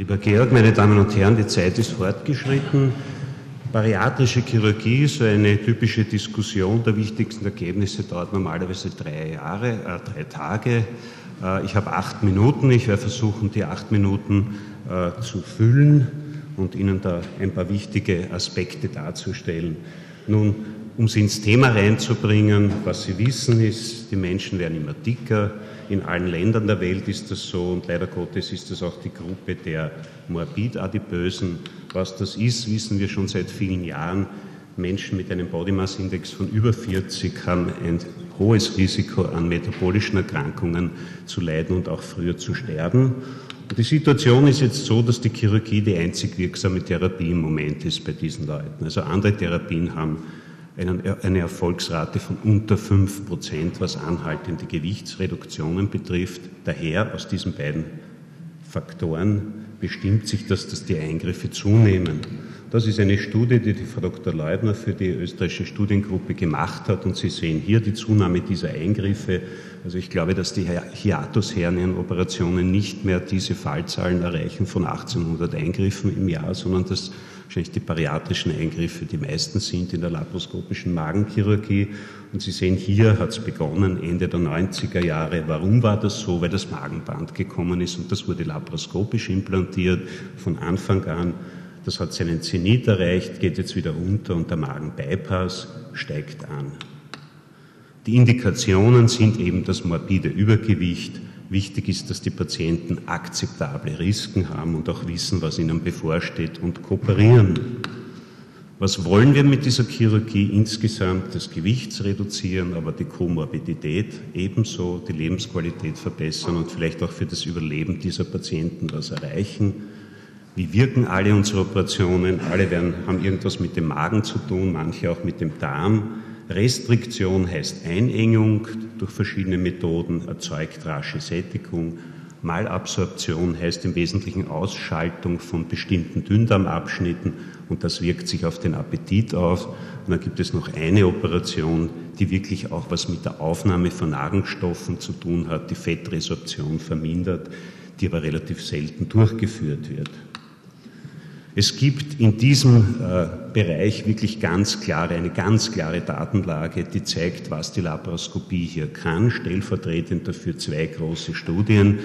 Lieber Georg, meine Damen und Herren, die Zeit ist fortgeschritten. Bariatrische Chirurgie, so eine typische Diskussion der wichtigsten Ergebnisse, dauert normalerweise drei Jahre, äh, drei Tage. Äh, ich habe acht Minuten. Ich werde versuchen, die acht Minuten äh, zu füllen und Ihnen da ein paar wichtige Aspekte darzustellen. Nun, um Sie ins Thema reinzubringen, was Sie wissen ist, die Menschen werden immer dicker. In allen Ländern der Welt ist das so und leider Gottes ist das auch die Gruppe der Morbidadipösen. Was das ist, wissen wir schon seit vielen Jahren. Menschen mit einem Body Mass Index von über 40 haben ein hohes Risiko an metabolischen Erkrankungen zu leiden und auch früher zu sterben. Und die Situation ist jetzt so, dass die Chirurgie die einzig wirksame Therapie im Moment ist bei diesen Leuten. Also andere Therapien haben eine Erfolgsrate von unter 5 Prozent, was anhaltende Gewichtsreduktionen betrifft. Daher aus diesen beiden Faktoren bestimmt sich das, dass die Eingriffe zunehmen. Das ist eine Studie, die die Frau Dr. Leubner für die österreichische Studiengruppe gemacht hat. Und Sie sehen hier die Zunahme dieser Eingriffe. Also ich glaube, dass die Hiatushernienoperationen nicht mehr diese Fallzahlen erreichen von 1800 Eingriffen im Jahr, sondern dass wahrscheinlich die bariatrischen Eingriffe die meisten sind in der laparoskopischen Magenchirurgie. Und Sie sehen, hier hat es begonnen, Ende der 90er Jahre. Warum war das so? Weil das Magenband gekommen ist und das wurde laparoskopisch implantiert von Anfang an. Das hat seinen Zenit erreicht, geht jetzt wieder runter und der Magenbypass steigt an. Die Indikationen sind eben das morbide Übergewicht, Wichtig ist, dass die Patienten akzeptable Risiken haben und auch wissen, was ihnen bevorsteht und kooperieren. Was wollen wir mit dieser Chirurgie insgesamt? Das Gewicht reduzieren, aber die Komorbidität ebenso, die Lebensqualität verbessern und vielleicht auch für das Überleben dieser Patienten was erreichen. Wie wirken alle unsere Operationen? Alle werden, haben irgendwas mit dem Magen zu tun, manche auch mit dem Darm. Restriktion heißt Einengung durch verschiedene Methoden, erzeugt rasche Sättigung. Malabsorption heißt im Wesentlichen Ausschaltung von bestimmten Dünndarmabschnitten und das wirkt sich auf den Appetit aus. Und dann gibt es noch eine Operation, die wirklich auch was mit der Aufnahme von Nahrungsstoffen zu tun hat, die Fettresorption vermindert, die aber relativ selten durchgeführt wird. Es gibt in diesem äh, Bereich wirklich ganz klare, eine ganz klare Datenlage, die zeigt, was die Laparoskopie hier kann, stellvertretend dafür zwei große Studien.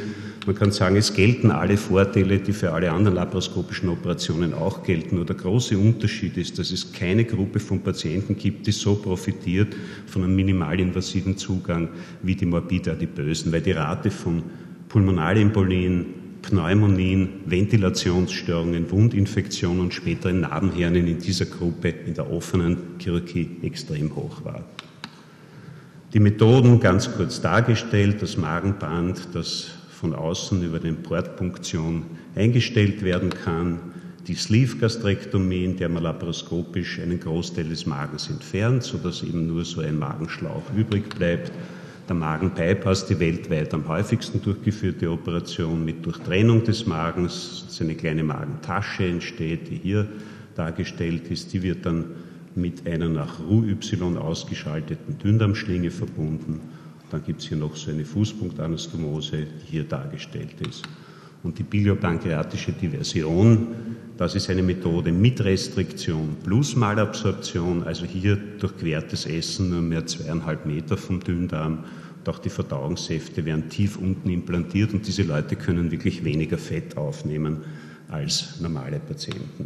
Man kann sagen, es gelten alle Vorteile, die für alle anderen laparoskopischen Operationen auch gelten. Nur der große Unterschied ist, dass es keine Gruppe von Patienten gibt, die so profitiert von einem minimalinvasiven Zugang wie die morbide Adipösen, weil die Rate von Pulmonalembolien, Pneumonien, Ventilationsstörungen, Wundinfektionen und späteren Narbenhernen in dieser Gruppe in der offenen Chirurgie extrem hoch war. Die Methoden ganz kurz dargestellt, das Magenband, das von außen über den Portpunktion eingestellt werden kann, die Sleeve-Gastrektomie, in der man laparoskopisch einen Großteil des Magens entfernt, sodass eben nur so ein Magenschlauch übrig bleibt der Magenbypass, die weltweit am häufigsten durchgeführte Operation mit Durchtrennung des Magens, dass eine kleine Magentasche entsteht, die hier dargestellt ist. Die wird dann mit einer nach RU-Y ausgeschalteten Dünndarmschlinge verbunden. Dann gibt es hier noch so eine Fußpunktanastomose, die hier dargestellt ist. Und die biliopankreatische Diversion, das ist eine Methode mit Restriktion plus Malabsorption, also hier durchquert Essen nur mehr zweieinhalb Meter vom Dünndarm und auch die Verdauungssäfte werden tief unten implantiert und diese Leute können wirklich weniger Fett aufnehmen als normale Patienten.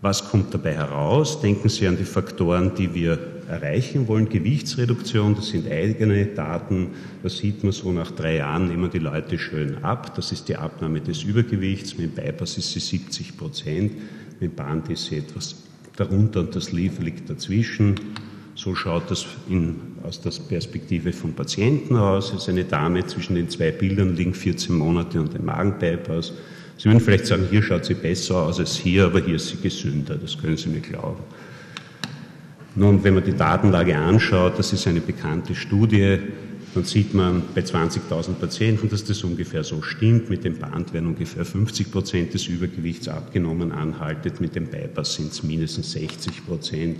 Was kommt dabei heraus? Denken Sie an die Faktoren, die wir erreichen wollen. Gewichtsreduktion, das sind eigene Daten. Da sieht man so, nach drei Jahren nehmen die Leute schön ab. Das ist die Abnahme des Übergewichts. Mit dem Bypass ist sie 70 Prozent. Mit dem Band ist sie etwas darunter und das Leaf liegt dazwischen. So schaut das in, aus der Perspektive vom Patienten aus. Es ist eine Dame, zwischen den zwei Bildern liegen 14 Monate und ein Magenbypass. Sie würden vielleicht sagen, hier schaut sie besser aus als hier, aber hier ist sie gesünder. Das können Sie mir glauben. Nun, wenn man die Datenlage anschaut, das ist eine bekannte Studie, dann sieht man bei 20.000 Patienten, dass das ungefähr so stimmt. Mit dem Band werden ungefähr 50 Prozent des Übergewichts abgenommen, anhaltet. Mit dem Bypass sind es mindestens 60 Prozent.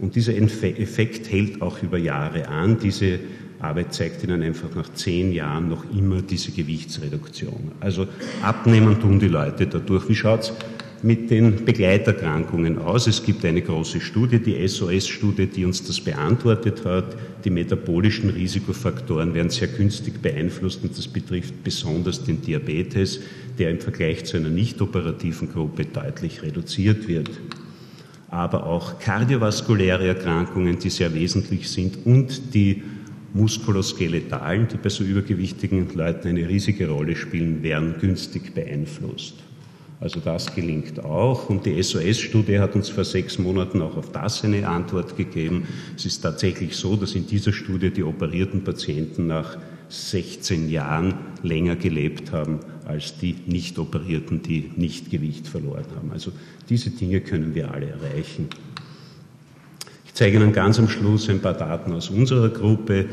Und dieser Effekt hält auch über Jahre an. Diese Arbeit zeigt Ihnen einfach nach zehn Jahren noch immer diese Gewichtsreduktion. Also abnehmen tun die Leute dadurch. Wie schaut es mit den Begleiterkrankungen aus? Es gibt eine große Studie, die SOS-Studie, die uns das beantwortet hat. Die metabolischen Risikofaktoren werden sehr günstig beeinflusst und das betrifft besonders den Diabetes, der im Vergleich zu einer nicht operativen Gruppe deutlich reduziert wird aber auch kardiovaskuläre Erkrankungen, die sehr wesentlich sind und die muskuloskeletalen, die bei so übergewichtigen Leuten eine riesige Rolle spielen, werden günstig beeinflusst. Also das gelingt auch. Und die SOS-Studie hat uns vor sechs Monaten auch auf das eine Antwort gegeben. Es ist tatsächlich so, dass in dieser Studie die operierten Patienten nach 16 Jahren länger gelebt haben als die nicht operierten, die nicht Gewicht verloren haben. Also diese Dinge können wir alle erreichen. Ich zeige Ihnen ganz am Schluss ein paar Daten aus unserer Gruppe.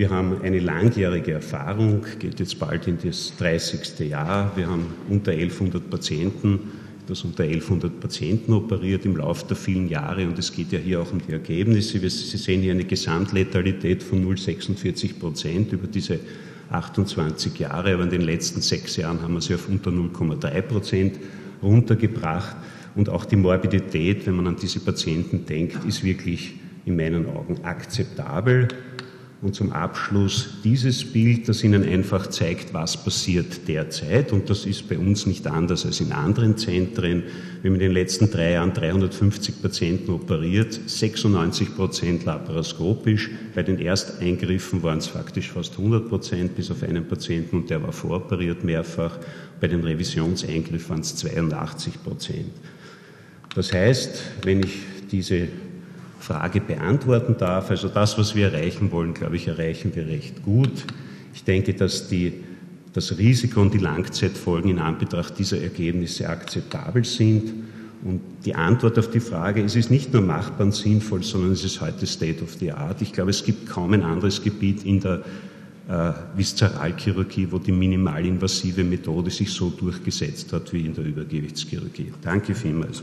Wir haben eine langjährige Erfahrung, geht jetzt bald in das 30. Jahr. Wir haben unter 1100 Patienten, das unter 1100 Patienten operiert im Laufe der vielen Jahre und es geht ja hier auch um die Ergebnisse. Sie sehen hier eine Gesamtletalität von 0,46 Prozent über diese 28 Jahre, aber in den letzten sechs Jahren haben wir sie auf unter 0,3 Prozent runtergebracht. Und auch die Morbidität, wenn man an diese Patienten denkt, ist wirklich in meinen Augen akzeptabel. Und zum Abschluss dieses Bild, das Ihnen einfach zeigt, was passiert derzeit. Und das ist bei uns nicht anders als in anderen Zentren. Wir haben in den letzten drei Jahren 350 Patienten operiert, 96 Prozent laparoskopisch. Bei den Ersteingriffen waren es faktisch fast 100 Prozent, bis auf einen Patienten und der war voroperiert mehrfach. Bei den Revisionseingriffen waren es 82 Prozent. Das heißt, wenn ich diese Frage beantworten darf, also das, was wir erreichen wollen, glaube ich, erreichen wir recht gut. Ich denke, dass die, das Risiko und die Langzeitfolgen in Anbetracht dieser Ergebnisse akzeptabel sind. Und die Antwort auf die Frage, es ist nicht nur machbar und sinnvoll, sondern es ist heute State of the Art. Ich glaube, es gibt kaum ein anderes Gebiet in der äh, Viszeralchirurgie, wo die minimalinvasive Methode sich so durchgesetzt hat wie in der Übergewichtschirurgie. Danke vielmals.